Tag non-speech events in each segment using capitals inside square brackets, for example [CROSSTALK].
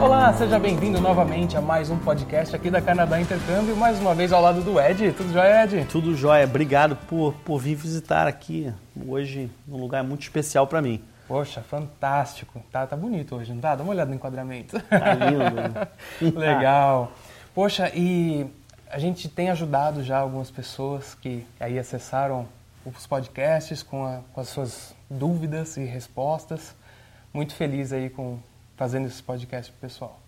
Olá, seja bem-vindo novamente a mais um podcast aqui da Canadá Intercâmbio, mais uma vez ao lado do Ed. Tudo jóia, Ed? Tudo jóia. Obrigado por, por vir visitar aqui hoje, num lugar muito especial para mim. Poxa, fantástico. Tá, tá bonito hoje, não tá? Dá uma olhada no enquadramento. Tá lindo. [LAUGHS] Legal. Poxa, e a gente tem ajudado já algumas pessoas que aí acessaram os podcasts com, a, com as suas dúvidas e respostas. Muito feliz aí com fazendo esse podcast pro pessoal.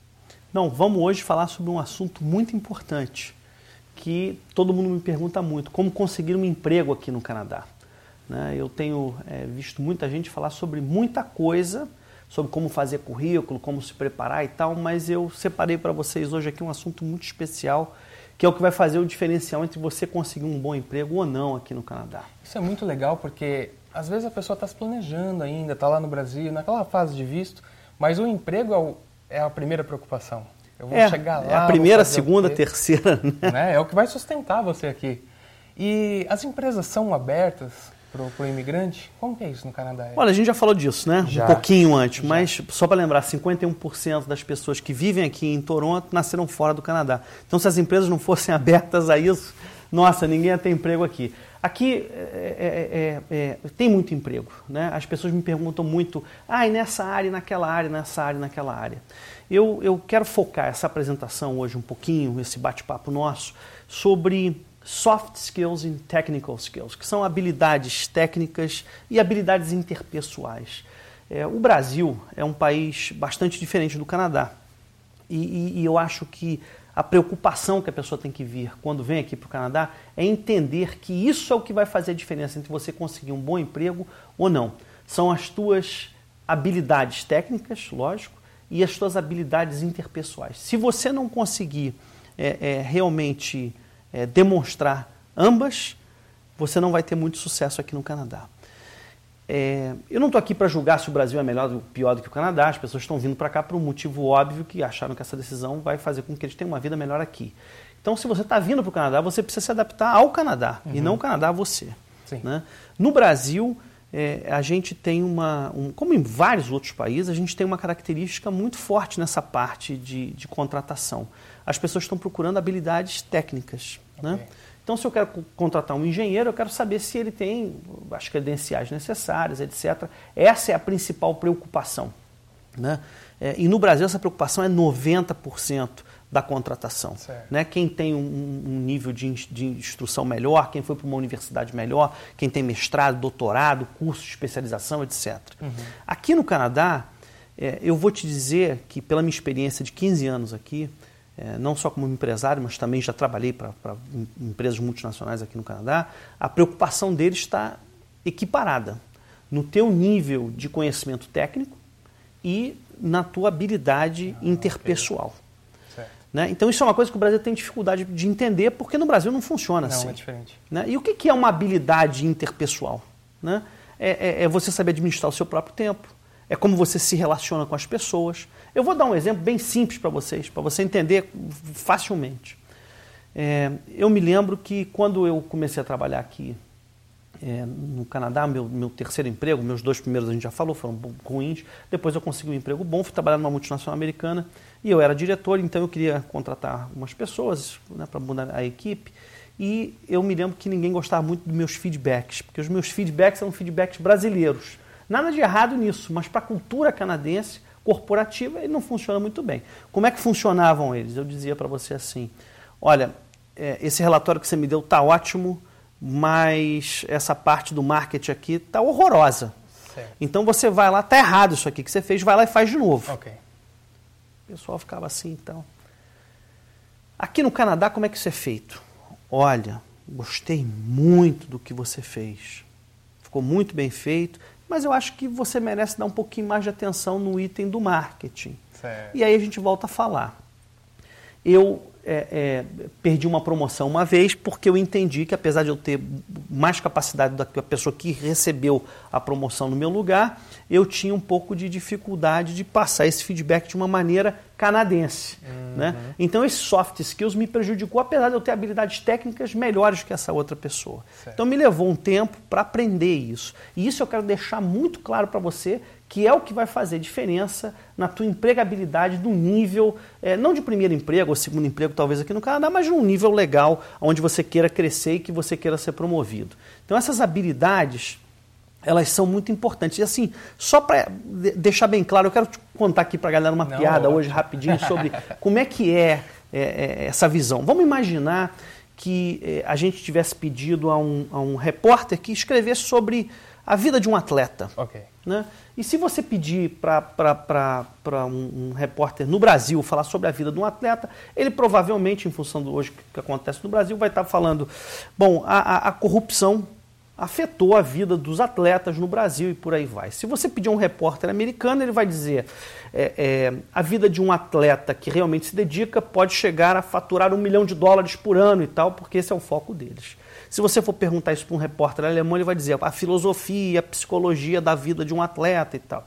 Não, vamos hoje falar sobre um assunto muito importante que todo mundo me pergunta muito: como conseguir um emprego aqui no Canadá. Né? Eu tenho é, visto muita gente falar sobre muita coisa, sobre como fazer currículo, como se preparar e tal, mas eu separei para vocês hoje aqui um assunto muito especial que é o que vai fazer o diferencial entre você conseguir um bom emprego ou não aqui no Canadá. Isso é muito legal porque às vezes a pessoa está se planejando ainda, está lá no Brasil, naquela fase de visto, mas o emprego é, o, é a primeira preocupação. Eu vou é, chegar lá. É a primeira, segunda, terceira. Né? É o que vai sustentar você aqui. E as empresas são abertas para o imigrante? Como que é isso no Canadá? Olha, a gente já falou disso, né? Já. Um pouquinho antes, já. mas só para lembrar, 51% das pessoas que vivem aqui em Toronto nasceram fora do Canadá. Então, se as empresas não fossem [LAUGHS] abertas a isso, nossa, ninguém ia ter emprego aqui. Aqui é, é, é, tem muito emprego, né? As pessoas me perguntam muito, ah, e nessa área, naquela área, nessa área, naquela área. Eu, eu quero focar essa apresentação hoje um pouquinho, esse bate-papo nosso, sobre soft skills e technical skills, que são habilidades técnicas e habilidades interpessoais. É, o Brasil é um país bastante diferente do Canadá. E, e, e, eu acho que a preocupação que a pessoa tem que vir quando vem aqui para o Canadá é entender que isso é o que vai fazer a diferença entre você conseguir um bom emprego ou não. São as tuas habilidades técnicas, lógico, e as tuas habilidades interpessoais. Se você não conseguir é, é, realmente é, demonstrar ambas, você não vai ter muito sucesso aqui no Canadá. É, eu não estou aqui para julgar se o Brasil é melhor ou pior do que o Canadá. As pessoas estão vindo para cá por um motivo óbvio que acharam que essa decisão vai fazer com que eles tenham uma vida melhor aqui. Então, se você está vindo para o Canadá, você precisa se adaptar ao Canadá uhum. e não o Canadá a você. Né? No Brasil, é, a gente tem uma, um, como em vários outros países, a gente tem uma característica muito forte nessa parte de, de contratação. As pessoas estão procurando habilidades técnicas. Né? Okay. Né? Então, se eu quero contratar um engenheiro, eu quero saber se ele tem as credenciais necessárias, etc. Essa é a principal preocupação. Né? É, e no Brasil, essa preocupação é 90% da contratação. Né? Quem tem um, um nível de, de, instrução melhor, quem foi para uma universidade melhor, quem tem mestrado, doutorado, curso de especialização, etc. Uhum. Aqui no Canadá, é, eu vou te dizer que, pela minha experiência de 15 anos aqui, é, não só como empresário, mas também já trabalhei para empresas multinacionais aqui no Canadá, a preocupação deles está equiparada no teu nível de conhecimento técnico e na tua habilidade ah, interpessoal. Okay. Né? Então isso é uma coisa que o Brasil tem dificuldade de entender, porque no Brasil não funciona não, assim. é diferente. Né? E o que é uma habilidade interpessoal? Né? É, é, é você saber administrar o seu próprio tempo, é como você se relaciona com as pessoas. Eu vou dar um exemplo bem simples para vocês, para você entender facilmente. É, eu me lembro que quando eu comecei a trabalhar aqui é, no Canadá, meu, meu terceiro emprego, meus dois primeiros a gente já falou, foram ruins. Depois eu consegui um emprego bom, fui trabalhar numa multinacional americana e eu era diretor, então eu queria contratar umas pessoas né, para mudar a equipe. E eu me lembro que ninguém gostava muito dos meus feedbacks, porque os meus feedbacks eram feedbacks brasileiros. Nada de errado nisso, mas para a cultura canadense corporativa ele não funciona muito bem. Como é que funcionavam eles? Eu dizia para você assim: olha, é, esse relatório que você me deu está ótimo, mas essa parte do marketing aqui está horrorosa. Certo. Então você vai lá, está errado isso aqui que você fez, vai lá e faz de novo. Okay. O pessoal ficava assim, então. Aqui no Canadá, como é que isso é feito? Olha, gostei muito do que você fez. Ficou muito bem feito mas eu acho que você merece dar um pouquinho mais de atenção no item do marketing. Certo. E aí a gente volta a falar. Eu é, é, perdi uma promoção uma vez porque eu entendi que apesar de eu ter mais capacidade da pessoa que recebeu a promoção no meu lugar, eu tinha um pouco de dificuldade de passar esse feedback de uma maneira canadense. Uhum. Né? Então esse soft skills me prejudicou, apesar de eu ter habilidades técnicas melhores que essa outra pessoa. Certo. Então me levou um tempo para aprender isso. E isso eu quero deixar muito claro para você que é o que vai fazer diferença na tua empregabilidade do nível, é, não de primeiro emprego ou segundo emprego, talvez aqui no Canadá, mas de um nível legal, onde você queira crescer e que você queira ser promovido. Então, essas habilidades, elas são muito importantes. E assim, só para deixar bem claro, eu quero te contar aqui para a galera uma não, piada hoje, rapidinho, sobre [LAUGHS] como é que é, é, é, essa visão. Vamos imaginar que é, a gente tivesse pedido a um, a um repórter que escrevesse sobre a vida de um atleta. Né? E se você pedir para um, um, repórter no Brasil falar sobre a vida de um atleta, ele provavelmente, em função do hoje que acontece no Brasil, vai estar falando: bom, a, a, a corrupção afetou a vida dos atletas no Brasil e por aí vai. Se você pedir a um repórter americano, ele vai dizer: é, é, a vida de um atleta que realmente se dedica pode chegar a faturar um milhão de dólares por ano e tal, porque esse é o foco deles. Se você for perguntar isso para um repórter alemão, ele vai dizer a filosofia, a psicologia da vida de um atleta e tal.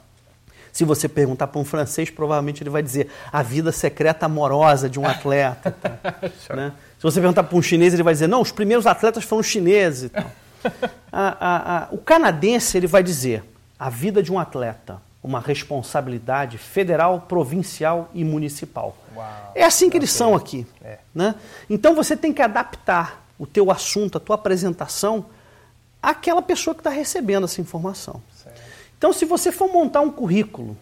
Se você perguntar para um francês, provavelmente ele vai dizer a vida secreta amorosa de um atleta. [LAUGHS] Né? Se você perguntar para um chinês, ele vai dizer, não, os primeiros atletas foram chineses. [LAUGHS] A, a, a, o canadense ele vai dizer a vida de um atleta, uma responsabilidade federal, provincial e municipal. Uau, é assim que eles são aqui. É. Né? Então você tem que adaptar o teu assunto, a tua apresentação, àquela pessoa que está recebendo essa informação. Certo. Então, se você for montar um currículo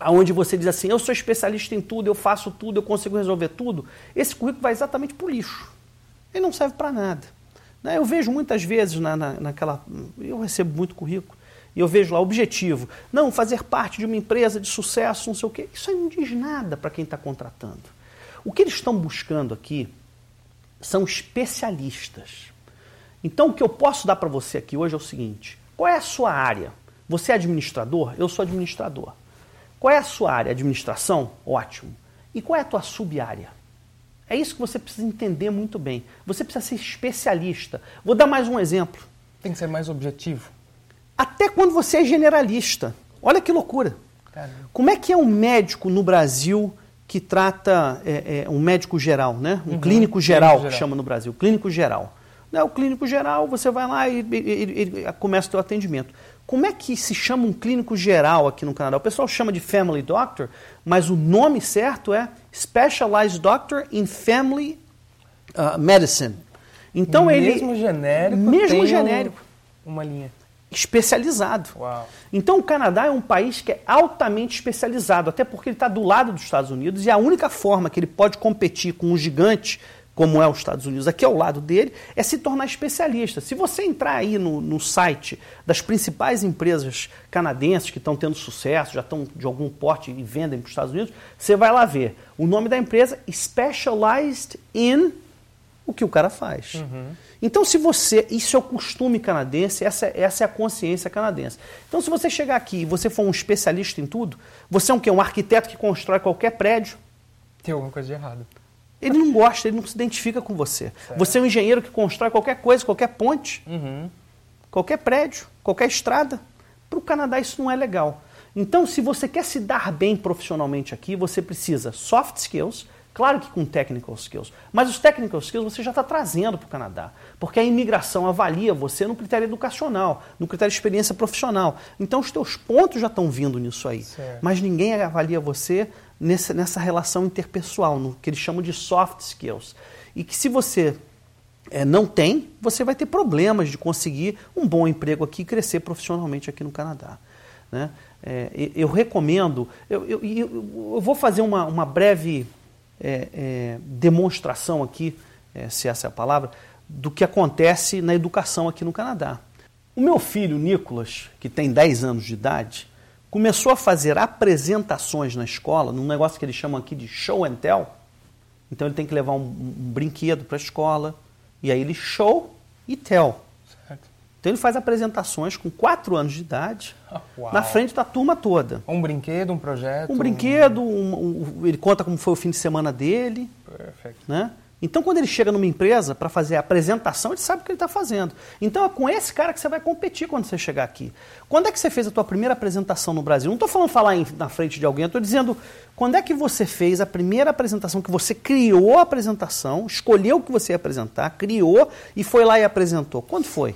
onde você diz assim, eu sou especialista em tudo, eu faço tudo, eu consigo resolver tudo, esse currículo vai exatamente para o lixo. Ele não serve para nada. Né? Eu vejo muitas vezes na, na, naquela. Eu recebo muito currículo. E eu vejo lá objetivo. Não, fazer parte de uma empresa de sucesso, não sei o quê. Isso aí não diz nada para quem está contratando. O que eles estão buscando aqui são especialistas. Então, o que eu posso dar para você aqui hoje é o seguinte: qual é a sua área? Você é administrador? Eu sou administrador. Qual é a sua área? Administração? Ótimo. E qual é a tua sub-área? É isso que você precisa entender muito bem. Você precisa ser especialista. Vou dar mais um exemplo. Tem que ser mais objetivo. Até quando você é generalista. Olha que loucura. Caramba. Como é que é um médico no Brasil que trata é, é, um médico geral, né? Um uhum, clínico geral, clínico geral. chama no Brasil, clínico geral. Né? O clínico geral, você vai lá e, e, e começa o seu atendimento. Como é que se chama um clínico geral aqui no Canadá? O pessoal chama de Family Doctor, mas o nome certo é Specialized Doctor in Family uh, Medicine. Então mesmo ele mesmo genérico, mesmo genérico, uma linha especializado. Uau. Então o Canadá é um país que é altamente especializado, até porque ele está do lado dos Estados Unidos e a única forma que ele pode competir com um gigante como é os Estados Unidos, aqui ao lado dele, é se tornar especialista. Se você entrar aí no, no site das principais empresas canadenses que estão tendo sucesso, já estão de algum porte e vendem para os Estados Unidos, você vai lá ver o nome da empresa Specialized in o que o cara faz. Uhum. Então, se você. Isso é o costume canadense, essa, essa é a consciência canadense. Então, se você chegar aqui e você for um especialista em tudo, você é um quê? Um arquiteto que constrói qualquer prédio. Tem alguma coisa de errado. Ele não gosta, ele não se identifica com você. Certo. Você é um engenheiro que constrói qualquer coisa, qualquer ponte, uhum. qualquer prédio, qualquer estrada. Para o Canadá isso não é legal. Então, se você quer se dar bem profissionalmente aqui, você precisa soft skills, Claro que com technical skills, mas os technical skills você já está trazendo para o Canadá, porque a imigração avalia você no critério educacional, no critério de experiência profissional. Então os teus pontos já estão vindo nisso aí, certo. mas ninguém avalia você nessa, nessa relação interpessoal, no que eles chamam de soft skills. E que se você é, não tem, você vai ter problemas de conseguir um bom emprego aqui e crescer profissionalmente aqui no Canadá. Né? É, eu recomendo, eu, eu, eu, vou fazer uma, uma breve é, é, demonstração aqui, é, se essa é a palavra, do que acontece na educação aqui no Canadá. O meu filho, Nicolas, que tem 10 anos de idade, começou a fazer apresentações na escola, num negócio que eles chamam aqui de show and tell. Então ele tem que levar um, um brinquedo para a escola, e aí ele show e tell. Então ele faz apresentações com 4 anos de idade Uau. na frente da turma toda. Um brinquedo, um projeto? Um brinquedo, um, um, ele conta como foi o fim de semana dele. Perfeito. Né? Então, quando ele chega numa empresa para fazer a apresentação, ele sabe o que ele está fazendo. Então, é com esse cara que você vai competir quando você chegar aqui. Quando é que você fez a tua primeira apresentação no Brasil? Não estou falando falar em, na frente de alguém, estou dizendo quando é que você fez a primeira apresentação, que você criou a apresentação, escolheu o que você ia apresentar, criou e foi lá e apresentou. Quando foi?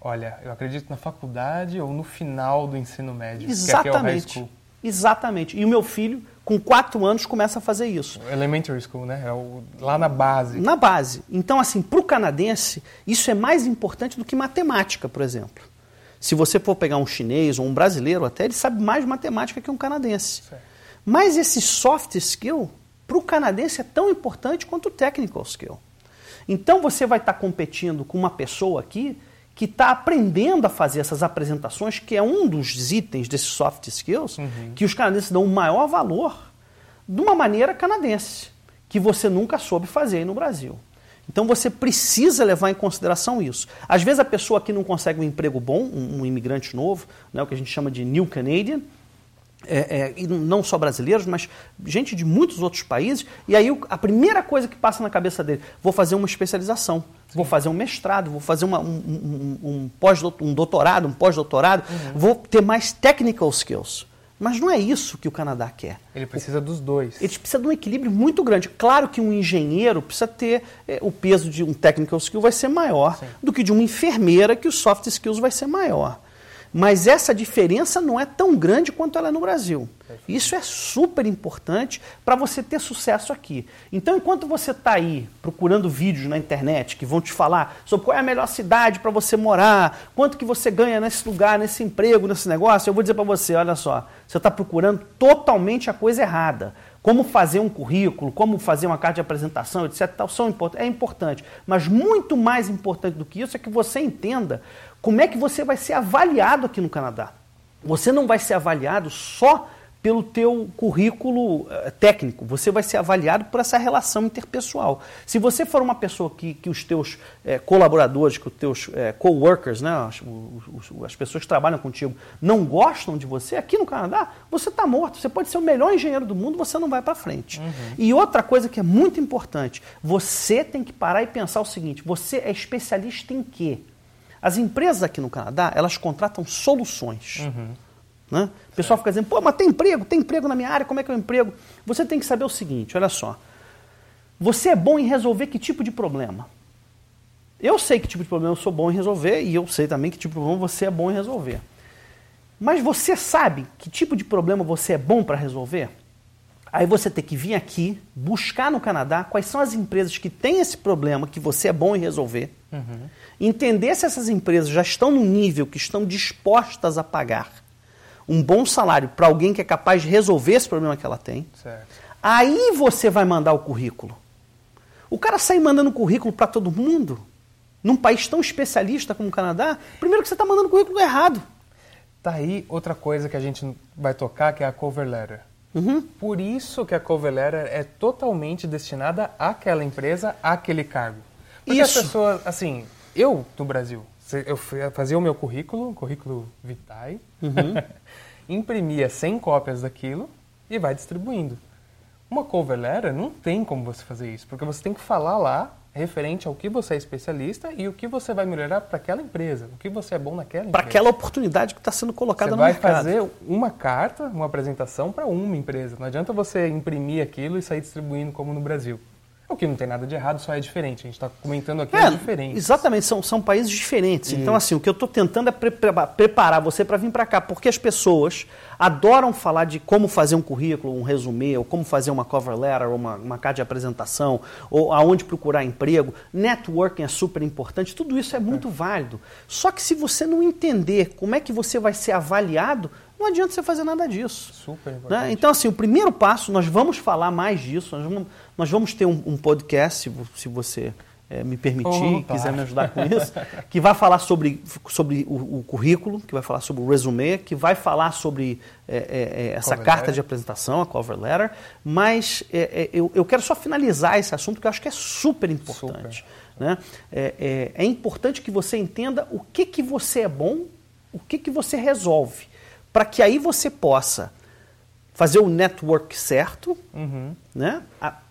Olha, eu acredito na faculdade ou no final do ensino médio. Exatamente. Que é, é Exatamente. E o meu filho, com quatro anos, começa a fazer isso. Elementary school, né? É o, lá na base. Na base. Então, assim, para o canadense, isso é mais importante do que matemática, por exemplo. Se você for pegar um chinês ou um brasileiro até, ele sabe mais matemática que um canadense. Certo. Mas esse soft skill, para o canadense, é tão importante quanto o technical skill. Então você vai estar tá competindo com uma pessoa aqui que está aprendendo a fazer essas apresentações, que é um dos itens desses soft skills, uhum. que os canadenses dão o maior valor de uma maneira canadense, que você nunca soube fazer aí no Brasil. Então você precisa levar em consideração isso. Às vezes a pessoa aqui não consegue um emprego bom, um, um imigrante novo, né, o que a gente chama de New Canadian, é, é, e não só brasileiros, mas gente de muitos outros países, e aí a primeira coisa que passa na cabeça dele, vou fazer uma especialização, vou fazer um mestrado, vou fazer uma, um, um, um, pós, um doutorado, um pós-doutorado, uhum. vou ter mais technical skills. Mas não é isso que o Canadá quer. Ele precisa dos dois. Ele precisa de um equilíbrio muito grande. Claro que um engenheiro precisa ter é, o peso de um technical skill vai ser maior Sim. do que de uma enfermeira que o soft skills vai ser maior. Mas essa diferença não é tão grande quanto ela é no Brasil. Isso é super importante para você ter sucesso aqui. Então, enquanto você está aí procurando vídeos na internet que vão te falar sobre qual é a melhor cidade para você morar, quanto que você ganha nesse lugar, nesse emprego, nesse negócio, eu vou dizer para você, olha só, você está procurando totalmente a coisa errada como fazer um currículo, como fazer uma carta de apresentação, etc. Tal, são é importante. Mas muito mais importante do que isso é que você entenda como é que você vai ser avaliado aqui no Canadá. Você não vai ser avaliado só pelo teu currículo eh, técnico, você vai ser avaliado por essa relação interpessoal. Se você for uma pessoa que, que os teus é, colaboradores, que os teus é, co-workers, né, as, os, as pessoas que trabalham contigo, não gostam de você, aqui no Canadá, você está morto. Você pode ser o melhor engenheiro do mundo, você não vai para frente. Uhum. E outra coisa que é muito importante, você tem que parar e pensar o seguinte, você é especialista em quê? As empresas aqui no Canadá, elas contratam soluções. Uhum. Né? O pessoal fica dizendo, pô, mas tem emprego, tem emprego na minha área, como é que é o emprego? Você tem que saber o seguinte, olha só. Você é bom em resolver que tipo de problema? Eu sei que tipo de problema eu sou bom em resolver e eu sei também que tipo de problema você é bom em resolver. Mas você sabe que tipo de problema você é bom para resolver? Aí você tem que vir aqui, buscar no Canadá quais são as empresas que têm esse problema que você é bom em resolver, uhum. entender se essas empresas já estão no nível que estão dispostas a pagar um bom salário para alguém que é capaz de resolver esse problema que ela tem. Certo. Aí você vai mandar o currículo. O cara sai mandando currículo para todo mundo, num país tão especialista como o Canadá, primeiro que você está mandando currículo errado. Tá aí outra coisa que a gente vai tocar, que é a cover letter. Uhum. Por isso que a cover letter é totalmente destinada àquela empresa, àquele cargo. Porque isso. a pessoa, assim, eu no Brasil, eu fazia o meu currículo, currículo vitae, uhum. [LAUGHS] imprimia 100 cópias daquilo e vai distribuindo. Uma cover letter não tem como você fazer isso, porque você tem que falar lá referente ao que você é especialista e o que você vai melhorar para aquela empresa, o que você é bom naquela empresa. Para aquela oportunidade que está sendo colocada você no mercado. Você vai fazer uma carta, uma apresentação para uma empresa. Não adianta você imprimir aquilo e sair distribuindo como no Brasil. O que não tem nada de errado, só é diferente. A gente está comentando aqui é, diferente. Exatamente, são, são países diferentes. Então, Isso. Então, assim, o que eu estou tentando é pre preparar você para vir para cá, porque as pessoas adoram falar de como fazer um currículo, um resumê, ou como fazer uma cover letter, ou uma, uma carta de apresentação, ou aonde procurar emprego. Networking é super importante, tudo isso é muito é. válido. Só que se você não entender como é que você vai ser avaliado, não adianta você fazer nada disso. Super né? importante. Né? Então, assim, o primeiro passo, nós vamos falar mais disso, nós vamos, nós vamos ter um, um podcast, se você é, me permitir, Opa. quiser me ajudar com isso, que vai falar sobre, sobre o, o, currículo, que vai falar sobre o resume, que vai falar sobre é, é, essa cover carta letter. de apresentação, a cover letter, mas eu, eu quero só finalizar esse assunto que eu acho que é super importante. Super. Né? É, é, importante que você entenda o que, que você é bom, o que, que você resolve para que aí você possa fazer o network certo. Uhum. Né?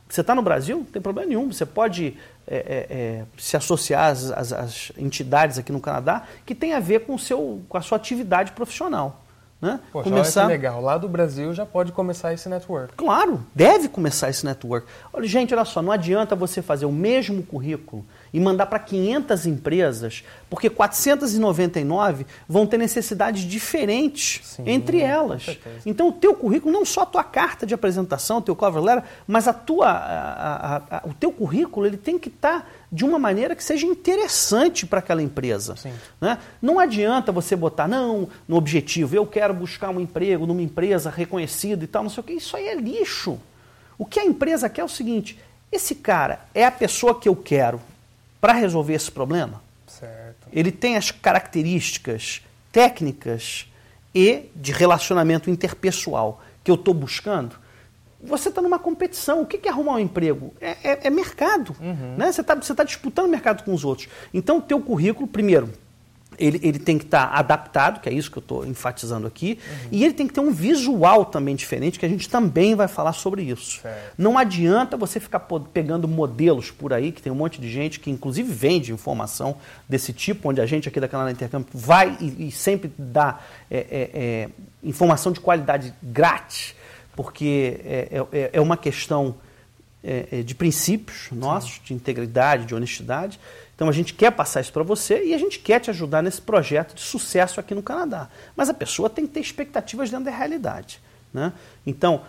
você está no Brasil? Não tem problema nenhum. Você pode é, é, é, se associar às, às, às, entidades aqui no Canadá que tem a ver com, o seu, com a sua atividade profissional. Né? Poxa, começar... olha que legal. Lá do Brasil já pode começar esse network. Claro, deve começar esse network. Olha, gente, olha só, não adianta você fazer o mesmo currículo e mandar para 500 empresas, porque 499 vão ter necessidades diferentes Sim, entre elas. Então, o teu currículo, não só a tua carta de apresentação, o teu cover letter, mas a tua, a, a, a, o teu currículo ele tem que estar tá de uma maneira que seja interessante para aquela empresa. Né? Não adianta você botar, não, no objetivo, eu quero buscar um emprego numa empresa reconhecida e tal, não sei o que. Isso aí é lixo. O que a empresa quer é o seguinte: esse cara é a pessoa que eu quero para resolver esse problema? Certo. Ele tem as características técnicas e de relacionamento interpessoal que eu estou buscando? Você está numa competição. O que é arrumar um emprego? É, é, é mercado. Uhum. Né? Você está tá disputando mercado com os outros. Então, o teu currículo, primeiro, ele, ele tem que estar tá adaptado, que é isso que eu estou enfatizando aqui, uhum. e ele tem que ter um visual também diferente, que a gente também vai falar sobre isso. Certo. Não adianta você ficar pegando modelos por aí, que tem um monte de gente que inclusive vende informação desse tipo, onde a gente aqui da Canal Intercâmbio vai e, e sempre dá é, é, é, informação de qualidade grátis, porque é, é, é uma questão é, de princípios nossos, Sim. de integridade, de honestidade, então a gente quer passar isso para você e a gente quer te ajudar nesse projeto de sucesso aqui no Canadá. Mas a pessoa tem que ter expectativas dentro da realidade. Né? Então,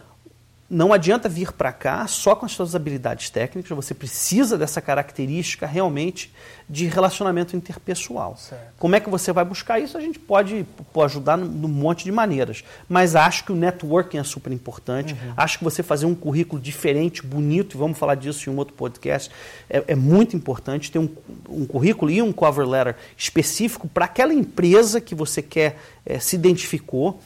não adianta vir para cá só com as suas habilidades técnicas, você precisa dessa característica realmente de relacionamento interpessoal. Certo. Como é que você vai buscar isso? A gente pode, pode ajudar num monte de maneiras, mas acho que o networking é super importante. Uhum. Acho que você fazer um currículo diferente, bonito, e vamos falar disso em um outro podcast, é, é muito importante ter um, um, currículo e um cover letter específico para aquela empresa que você quer é, se identificou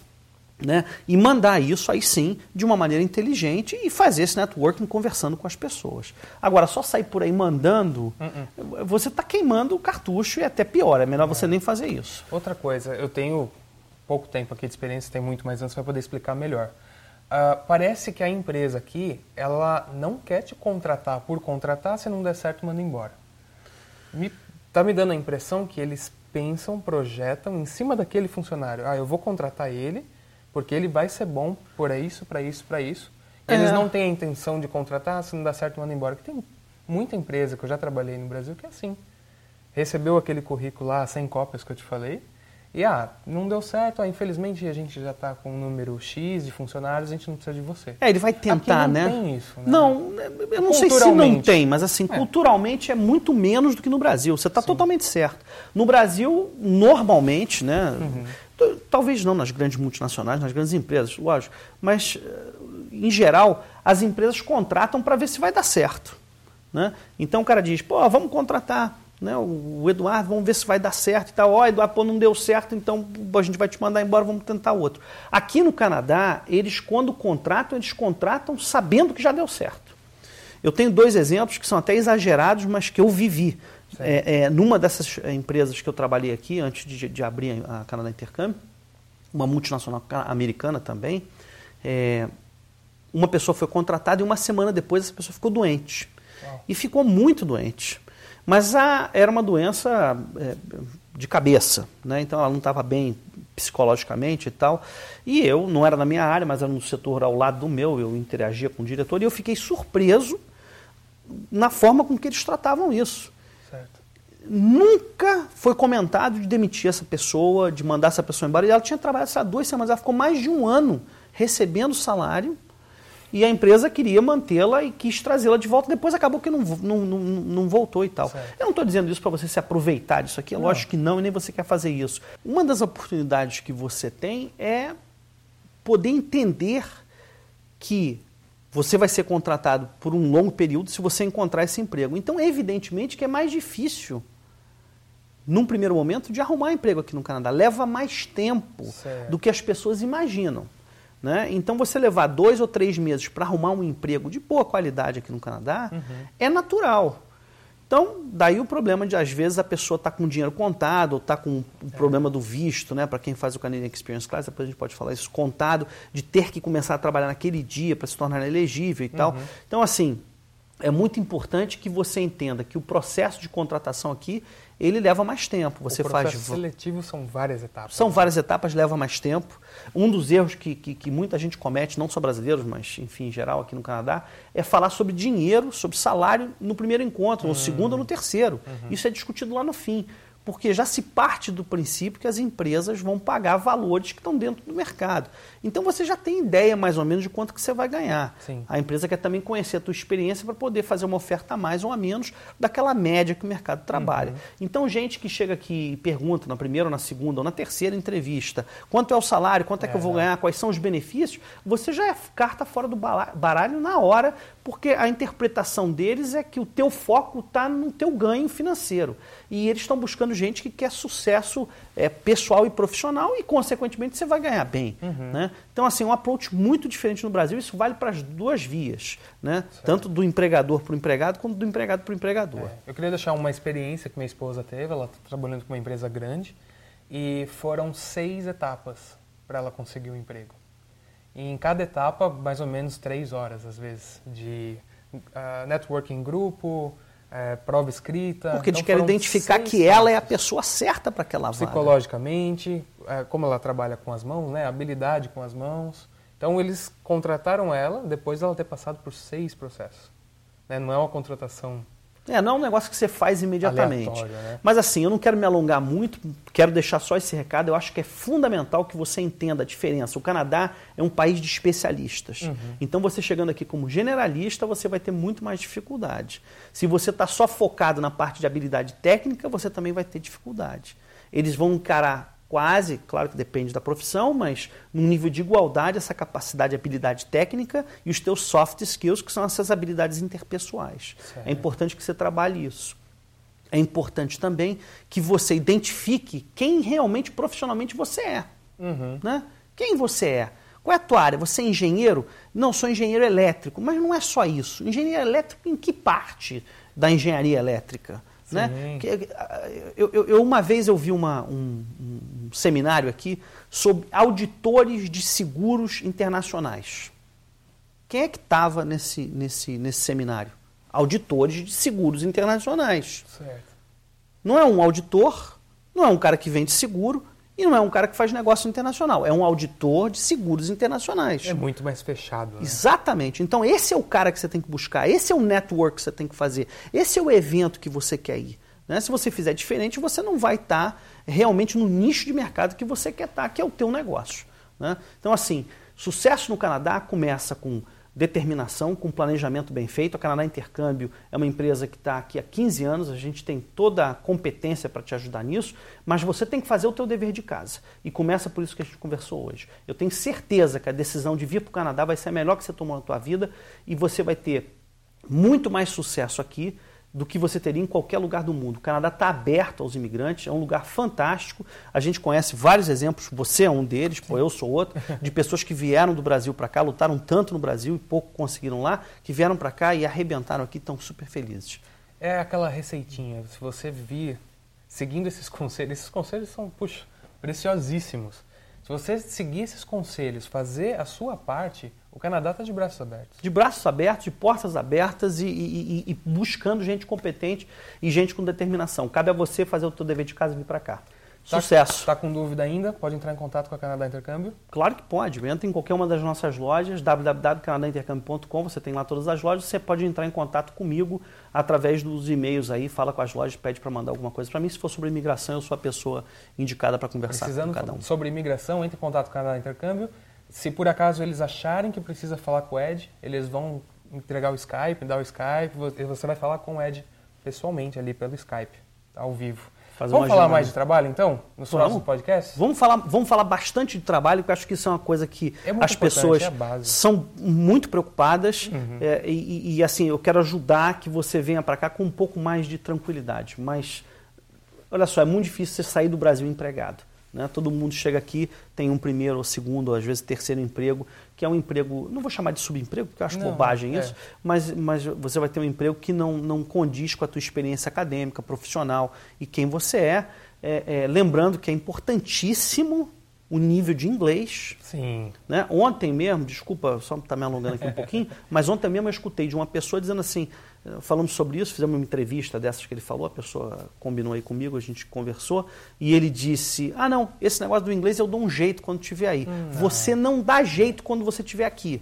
né? E mandar isso aí sim de uma maneira inteligente e fazer esse networking conversando com as pessoas. Agora, só sair por aí mandando, uh -uh. você está queimando o cartucho e é até pior, é melhor você nem fazer isso. Outra coisa, eu tenho pouco tempo aqui de experiência, tem muito mais anos para poder explicar melhor. Uh, parece que a empresa aqui, ela não quer te contratar por contratar, se não der certo, manda embora. Me, tá me dando a impressão que eles pensam, projetam em cima daquele funcionário. Ah, eu vou contratar ele, porque ele vai ser bom por isso, para isso, para isso. É. Eles não têm a intenção de contratar, se não dá certo, manda embora. Porque tem muita empresa que eu já trabalhei no Brasil que é assim. Recebeu aquele currículo lá, 100 cópias que eu te falei, e ah, não deu certo, ah, infelizmente a gente já está com um número X de funcionários, a gente não precisa de você. É, ele vai tentar, Aqui não né? tem isso, né? Não, eu não sei se não tem, mas assim, é. culturalmente é muito menos do que no Brasil. Você está totalmente certo. No Brasil, normalmente, né? Uhum Talvez não nas grandes multinacionais, nas grandes empresas, lógico. Mas, eh, em geral, as empresas contratam para ver se vai dar certo. Né? Então o cara diz, pô, vamos contratar né, o Eduardo, vamos ver se vai dar certo e tal. Ó, oh, Eduardo, pô, não deu certo, então a gente vai te mandar embora, vamos tentar outro. Aqui no Canadá, eles quando contratam, eles contratam sabendo que já deu certo. Eu tenho dois exemplos que são até exagerados, mas que eu vivi. É, é, numa dessas empresas que eu trabalhei aqui, antes de, de abrir a Canadá Intercâmbio, uma multinacional americana também, é, uma pessoa foi contratada e uma semana depois essa pessoa ficou doente. Uau. E ficou muito doente. Mas a, era uma doença é, de cabeça, né? então ela não estava bem psicologicamente e tal. E eu, não era na minha área, mas era no setor ao lado do meu, eu interagia com o diretor e eu fiquei surpreso na forma com que eles tratavam isso. Nunca foi comentado de demitir essa pessoa, de mandar essa pessoa embora. E ela tinha trabalhado há duas semanas, ela ficou mais de um ano recebendo salário e a empresa queria mantê-la e quis trazê-la de volta. Depois acabou que não, não, não, não voltou e tal. Certo. Eu não estou dizendo isso para você se aproveitar disso aqui, é lógico que não, e nem você quer fazer isso. Uma das oportunidades que você tem é poder entender que você vai ser contratado por um longo período se você encontrar esse emprego. Então, evidentemente que é mais difícil, num primeiro momento, de arrumar emprego aqui no Canadá. Leva mais tempo certo. do que as pessoas imaginam. Né? Então, você levar dois ou três meses para arrumar um emprego de boa qualidade aqui no Canadá uhum. é natural. Então, daí o problema de, às vezes, a pessoa está com dinheiro contado, ou está com o é. problema do visto, né? Para quem faz o Canadian Experience Class, depois a gente pode falar isso, contado, de ter que começar a trabalhar naquele dia para se tornar elegível e tal. Uhum. Então, assim, é muito importante que você entenda que o processo de contratação aqui ele leva mais tempo. Você o processo faz seletivo são várias etapas. São várias etapas, leva mais tempo. Um dos erros que, que, que, muita gente comete, não só brasileiros, mas enfim em geral aqui no Canadá, é falar sobre dinheiro, sobre salário no primeiro encontro, no hum. segundo ou no terceiro. Uhum. Isso é discutido lá no fim porque já se parte do princípio que as empresas vão pagar valores que estão dentro do mercado. Então você já tem ideia mais ou menos de quanto que você vai ganhar. Sim. A empresa quer também conhecer a tua experiência para poder fazer uma oferta a mais ou a menos daquela média que o mercado trabalha. Uhum. Então gente que chega aqui e pergunta na primeira, ou na segunda ou na terceira entrevista quanto é o salário, quanto é, é que eu vou é. ganhar, quais são os benefícios, você já é carta fora do baralho na hora, porque a interpretação deles é que o teu foco está no teu ganho financeiro. E eles estão buscando gente que quer sucesso é, pessoal e profissional e, consequentemente, você vai ganhar bem. Uhum. Né? Então, assim, um approach muito diferente no Brasil. Isso vale para as duas vias, né? tanto do empregador para o empregado, quanto do empregado para o empregador. É. Eu queria deixar uma experiência que minha esposa teve. Ela está trabalhando com uma empresa grande e foram seis etapas para ela conseguir o um emprego. E em cada etapa, mais ou menos três horas, às vezes, de uh, networking grupo, é, prova escrita. Porque eles então, querem identificar que ela é a pessoa certa para aquela vaga. Psicologicamente, é, como ela trabalha com as mãos, né, habilidade com as mãos. Então eles contrataram ela depois dela ter passado por seis processos. Né? Não é uma contratação é, não é um negócio que você faz imediatamente. Né? Mas assim, eu não quero me alongar muito, quero deixar só esse recado. Eu acho que é fundamental que você entenda a diferença. O Canadá é um país de especialistas. Uhum. Então, você chegando aqui como generalista, você vai ter muito mais dificuldade. Se você está só focado na parte de habilidade técnica, você também vai ter dificuldade. Eles vão encarar quase, claro que depende da profissão, mas num nível de igualdade, essa capacidade e habilidade técnica e os teus soft skills, que são essas habilidades interpessoais. Certo. É importante que você trabalhe isso. É importante também que você identifique quem realmente profissionalmente você é. Uhum. Né? Quem você é? Qual é a tua área? Você é engenheiro? Não, sou engenheiro elétrico. Mas não é só isso. Engenheiro elétrico em que parte da engenharia elétrica? Né? Eu, eu, eu, uma vez eu vi uma, um, um, seminário aqui sobre auditores de seguros internacionais. Quem é que estava nesse, nesse, nesse seminário? Auditores de seguros internacionais. Certo. Não é um auditor, não é um cara que vende seguro, e não é um cara que faz negócio internacional, é um auditor de seguros internacionais. É muito mais fechado. Né? Exatamente. Então, esse é o cara que você tem que buscar, esse é o network que você tem que fazer, esse é o evento que você quer ir. Né? Se você fizer diferente, você não vai estar tá realmente no nicho de mercado que você quer estar, tá, que é o teu negócio. Né? Então, assim, sucesso no Canadá começa com determinação, com planejamento bem feito. A Canadá Intercâmbio é uma empresa que está aqui há 15 anos, a gente tem toda a competência para te ajudar nisso, mas você tem que fazer o teu dever de casa. E começa por isso que a gente conversou hoje. Eu tenho certeza que a decisão de vir para o Canadá vai ser a melhor que você tomou na tua vida e você vai ter muito mais sucesso aqui do que você teria em qualquer lugar do mundo. O Canadá está aberto aos imigrantes, é um lugar fantástico. A gente conhece vários exemplos, você é um deles, pô, eu sou outro, [LAUGHS] de pessoas que vieram do Brasil para cá, lutaram tanto no Brasil e pouco conseguiram lá, que vieram para cá e arrebentaram aqui, estão super felizes. É aquela receitinha, se você vir seguindo esses [LAUGHS] conselhos, esses conselhos são, puxa, preciosíssimos. Se você seguir esses conselhos, fazer a sua parte, o Canadá está de braços abertos. De braços abertos, de portas abertas e, e, e, buscando gente competente e gente com determinação. Cabe a você fazer o seu dever de casa e vir para cá. Tá Sucesso. Está com dúvida ainda? Pode entrar em contato com a Canadá Intercâmbio? Claro que pode. Entra em qualquer uma das nossas lojas, www.canadaintercâmbio.com, você tem lá todas as lojas. Você pode entrar em contato comigo através dos e-mails aí, fala com as lojas, pede para mandar alguma coisa para mim. Se for sobre imigração, eu sou a pessoa indicada para conversar Precisando com cada um. sobre imigração, entre em contato com a Canadá Intercâmbio. Se por acaso eles acharem que precisa falar com o Ed, eles vão entregar o Skype, dar o Skype, você vai falar com o Ed pessoalmente ali pelo Skype, ao vivo. Fazer vamos falar mais de trabalho, então, nos vamos. próximos podcasts? Vamos falar, vamos falar bastante de trabalho, porque acho que isso é uma coisa que é as pessoas é são muito preocupadas. Uhum. É, e, e, assim, eu quero ajudar que você venha para cá com um pouco mais de tranquilidade. Mas, olha só, é muito difícil você sair do Brasil empregado. Né? Todo mundo chega aqui, tem um primeiro ou segundo, ou às vezes terceiro emprego, que é um emprego, não vou chamar de subemprego, porque eu acho não, bobagem é. isso, mas, mas você vai ter um emprego que não, não condiz com a tua experiência acadêmica, profissional e quem você é. é, é lembrando que é importantíssimo o nível de inglês. Sim. Né? Ontem mesmo, desculpa, só estar tá me alongando aqui um pouquinho, [LAUGHS] mas ontem mesmo eu escutei de uma pessoa dizendo assim, falamos sobre isso, fizemos uma entrevista dessas que ele falou, a pessoa combinou aí comigo, a gente conversou, e ele disse: Ah, não, esse negócio do inglês eu dou um jeito quando estiver aí. Hum, não. Você não dá jeito quando você estiver aqui.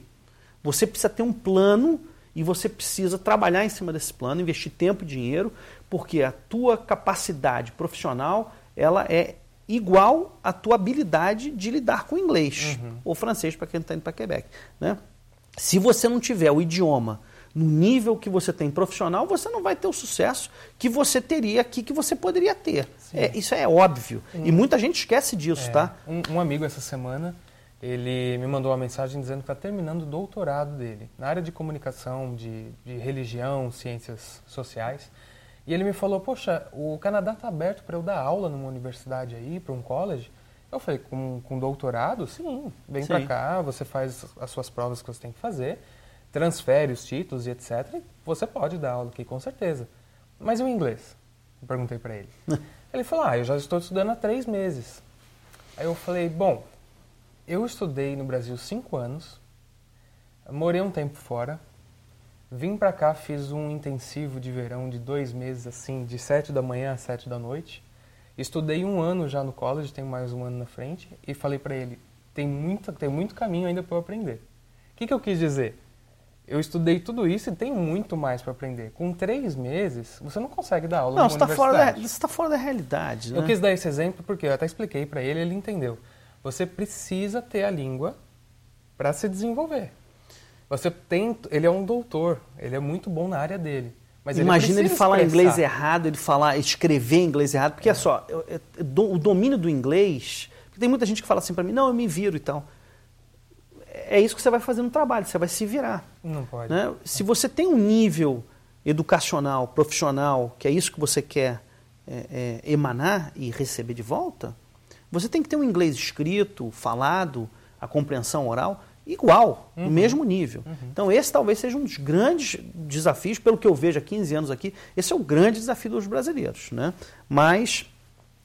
Você precisa ter um plano e você precisa trabalhar em cima desse plano, investir tempo e dinheiro, porque a tua capacidade profissional ela é igual à tua habilidade de lidar com inglês uhum. ou francês para quem está indo para Quebec. Né? Se você não tiver o idioma no nível que você tem profissional, você não vai ter o sucesso que você teria aqui, que você poderia ter. É, isso é óbvio. Um, e muita gente esquece disso, é, tá? Um, um, amigo essa semana, ele me mandou uma mensagem dizendo que está terminando o doutorado dele na área de comunicação, de, de religião, ciências sociais. E ele me falou, poxa, o Canadá está aberto para eu dar aula numa universidade aí, para um college. Eu falei, com, com doutorado? Sim, vem para cá, você faz as suas provas que você tem que fazer transfere os títulos e etc., você pode dar aula aqui, com certeza. Mas e o inglês? Eu perguntei para ele. [LAUGHS] ele falou, ah, eu já estou estudando há três meses. Aí eu falei, bom, eu estudei no Brasil cinco anos, morei um tempo fora, vim para cá, fiz um intensivo de verão de dois meses, assim, de sete da manhã às sete da noite. Estudei um ano já no college, tenho mais um ano na frente, e falei para ele, tem, muita, tem muito caminho ainda para eu aprender. O que, que eu quis dizer? Eu estudei tudo isso e tem muito mais para aprender. Com três meses, você não consegue dar aula não, você está fora da Você está fora da realidade. Né? Eu quis dar esse exemplo porque eu até expliquei para ele, ele entendeu. Você precisa ter a língua para se desenvolver. Você tem, ele é um doutor, ele é muito bom na área dele. Mas Imagina ele, ele falar expressar. inglês errado, ele falar, escrever inglês errado, porque é, é só, eu, eu, o domínio do inglês, tem muita gente que fala assim para mim, não, eu me viro e tal é isso que você vai fazer no trabalho, você vai se virar. Não pode. Né? Se você tem um nível educacional, profissional, que é isso que você quer é, é, emanar e receber de volta, você tem que ter um inglês escrito, falado, a compreensão oral igual, uhum. no mesmo nível. Uhum. Então, esse talvez seja um dos grandes desafios, pelo que eu vejo há 15 anos aqui, esse é o grande desafio dos brasileiros. Né? Mas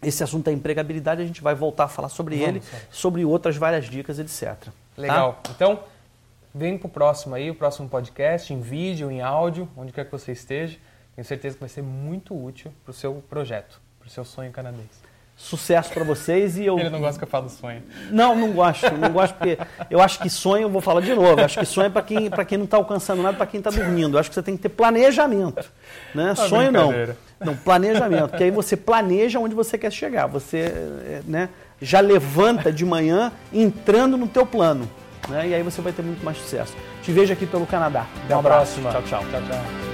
esse assunto da empregabilidade, a gente vai voltar a falar sobre Vamos, ele, sobre outras várias dicas, etc. Legal. Tá? Então, vem pro próximo aí, o próximo podcast, em vídeo, em áudio, onde quer que você esteja. Tenho certeza que vai ser muito útil para o seu projeto, para o seu sonho canadense. Sucesso para vocês e eu. Ele não gosta que eu fale do sonho. Não, não gosto. Não gosto porque eu acho que sonho, eu vou falar de novo, acho que sonho é para quem, quem não está alcançando nada, para quem está dormindo. Eu acho que você tem que ter planejamento. Né? Tá sonho não. Não, planejamento. Porque aí você planeja onde você quer chegar. Você, é, né? Já levanta de manhã entrando no teu plano. Né? E aí você vai ter muito mais sucesso. Te vejo aqui pelo Canadá. Até um abraço. Tchau, tchau. tchau, tchau.